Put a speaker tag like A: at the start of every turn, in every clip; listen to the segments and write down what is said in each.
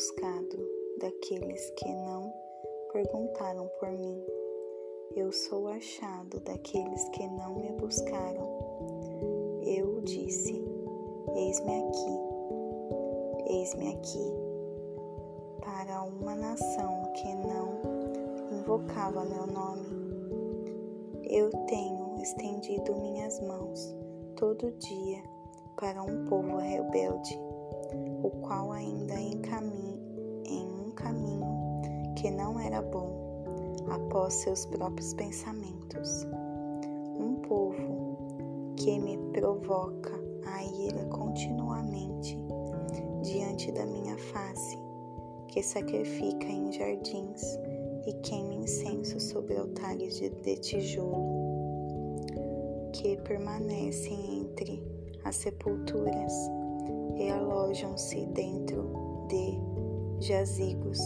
A: buscado daqueles que não perguntaram por mim. Eu sou achado daqueles que não me buscaram. Eu disse: Eis-me aqui, eis-me aqui, para uma nação que não invocava meu nome. Eu tenho estendido minhas mãos todo dia para um povo rebelde, o qual ainda encaminha que não era bom após seus próprios pensamentos. Um povo que me provoca a ira continuamente diante da minha face, que sacrifica em jardins e queima incenso sobre altares de, de tijolo, que permanecem entre as sepulturas e alojam-se dentro de jazigos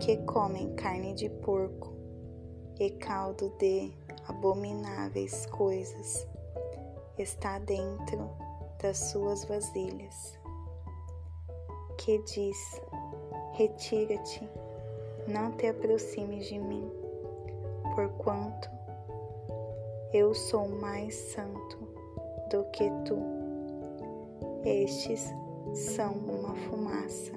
A: que comem carne de porco e caldo de abomináveis coisas está dentro das suas vasilhas. Que diz: Retira-te, não te aproximes de mim, porquanto eu sou mais santo do que tu. Estes são uma fumaça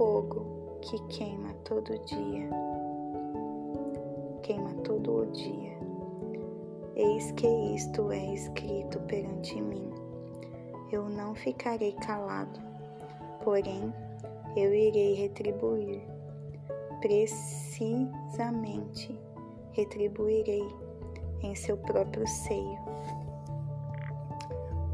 A: fogo que queima todo dia, queima todo o dia. Eis que isto é escrito perante mim. Eu não ficarei calado, porém eu irei retribuir. Precisamente retribuirei em seu próprio seio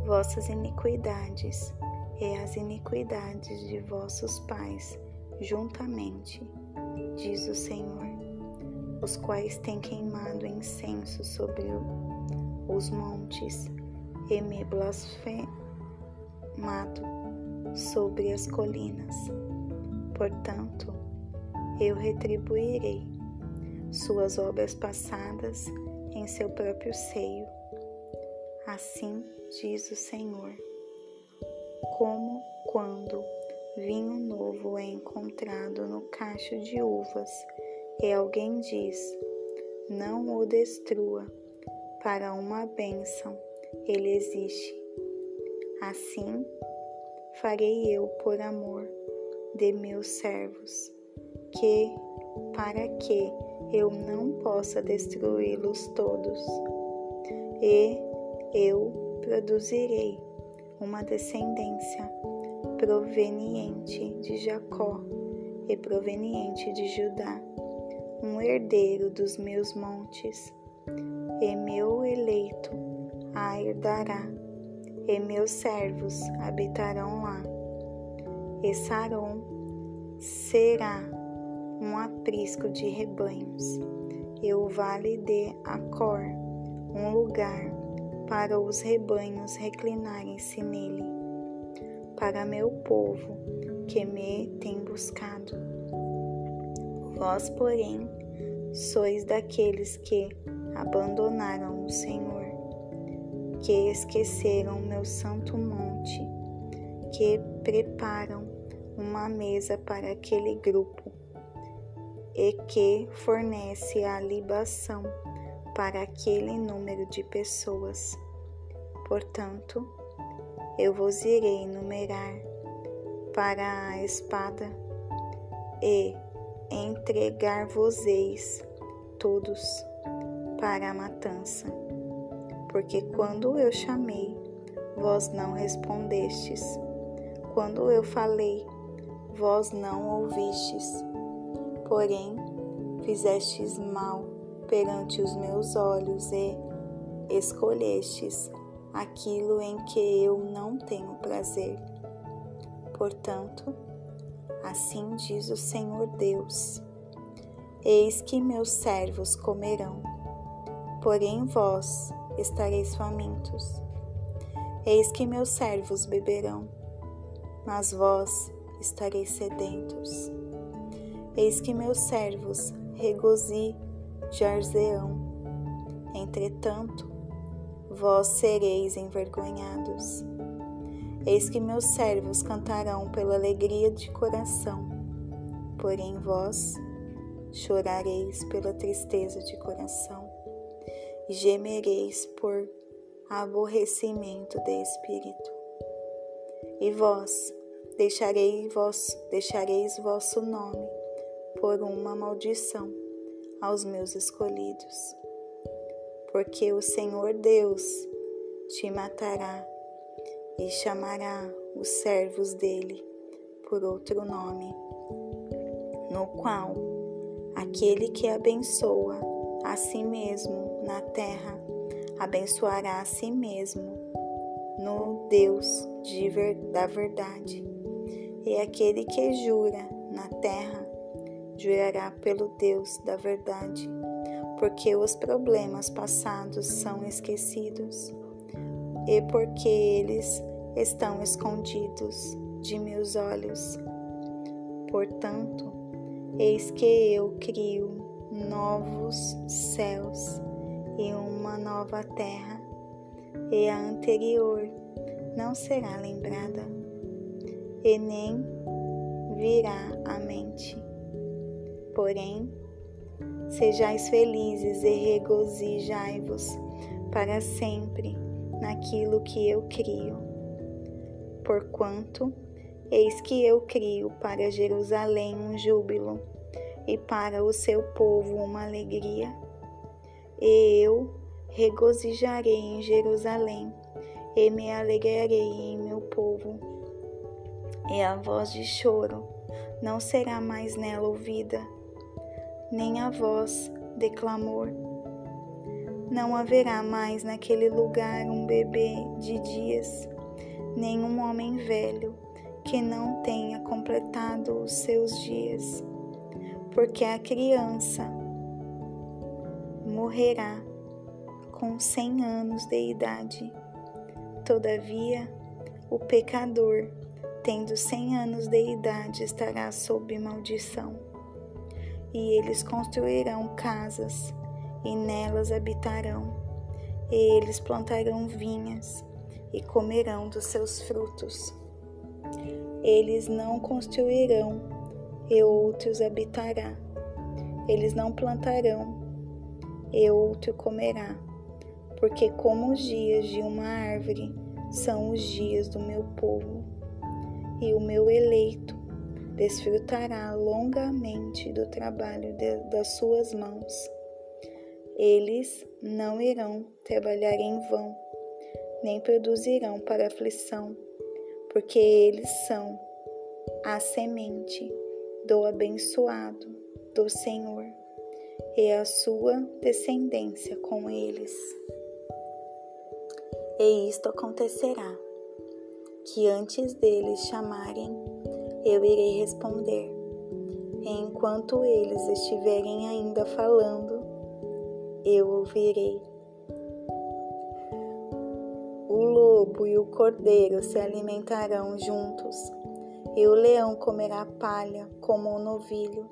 A: vossas iniquidades e as iniquidades de vossos pais juntamente, diz o Senhor, os quais têm queimado incenso sobre os montes e me blasfemado sobre as colinas. Portanto, eu retribuirei suas obras passadas em seu próprio seio. Assim diz o Senhor como quando vinho novo é encontrado no cacho de uvas e alguém diz: Não o destrua, para uma bênção ele existe. Assim farei eu por amor de meus servos, que para que eu não possa destruí-los todos, e eu produzirei uma descendência proveniente de Jacó e proveniente de Judá, um herdeiro dos meus montes, e meu eleito a herdará, e meus servos habitarão lá. E Saron será um aprisco de rebanhos, e o vale de Acor, um lugar para os rebanhos reclinarem-se nele, para meu povo que me tem buscado. Vós, porém, sois daqueles que abandonaram o Senhor, que esqueceram meu santo monte, que preparam uma mesa para aquele grupo e que fornece a libação para aquele número de pessoas. Portanto, eu vos irei numerar para a espada e entregar-vos-eis todos para a matança. Porque quando eu chamei, vós não respondestes. Quando eu falei, vós não ouvistes. Porém, fizestes mal perante os meus olhos e escolhestes aquilo em que eu não tenho prazer. Portanto, assim diz o Senhor Deus: Eis que meus servos comerão, porém vós estareis famintos. Eis que meus servos beberão, mas vós estareis sedentos. Eis que meus servos regozijarão Jarzeão. Entretanto, vós sereis envergonhados. Eis que meus servos cantarão pela alegria de coração, porém vós chorareis pela tristeza de coração e gemereis por aborrecimento de espírito. E vós deixareis, vos, deixareis vosso nome por uma maldição aos meus escolhidos. Porque o Senhor Deus te matará e chamará os servos dele por outro nome, no qual aquele que abençoa a si mesmo na terra abençoará a si mesmo no Deus de ver, da verdade. E aquele que jura na terra jurará pelo Deus da verdade, porque os problemas passados são esquecidos e porque eles estão escondidos de meus olhos. Portanto, eis que eu crio novos céus e uma nova terra, e a anterior não será lembrada, e nem virá à mente. Porém, sejais felizes e regozijai-vos para sempre naquilo que eu crio. Porquanto, eis que eu crio para Jerusalém um júbilo e para o seu povo uma alegria. E eu regozijarei em Jerusalém e me alegrarei em meu povo. E a voz de choro não será mais nela ouvida, nem a voz de clamor não haverá mais naquele lugar um bebê de dias, nem um homem velho que não tenha completado os seus dias, porque a criança morrerá com cem anos de idade. Todavia, o pecador, tendo cem anos de idade, estará sob maldição. E eles construirão casas e nelas habitarão. E eles plantarão vinhas e comerão dos seus frutos. Eles não construirão e outros habitará. Eles não plantarão e outro comerá. Porque como os dias de uma árvore são os dias do meu povo, e o meu eleito desfrutará longamente do trabalho de, das suas mãos eles não irão trabalhar em vão, nem produzirão para aflição, porque eles são a semente do abençoado do Senhor e a sua descendência com eles. E isto acontecerá, que antes deles chamarem, eu irei responder. E enquanto eles estiverem ainda falando, eu ouvirei. O lobo e o cordeiro se alimentarão juntos, e o leão comerá palha como o novilho,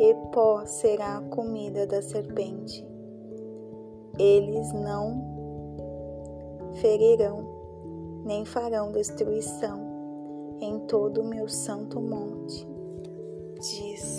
A: e pó será a comida da serpente. Eles não ferirão, nem farão destruição em todo o meu santo monte, diz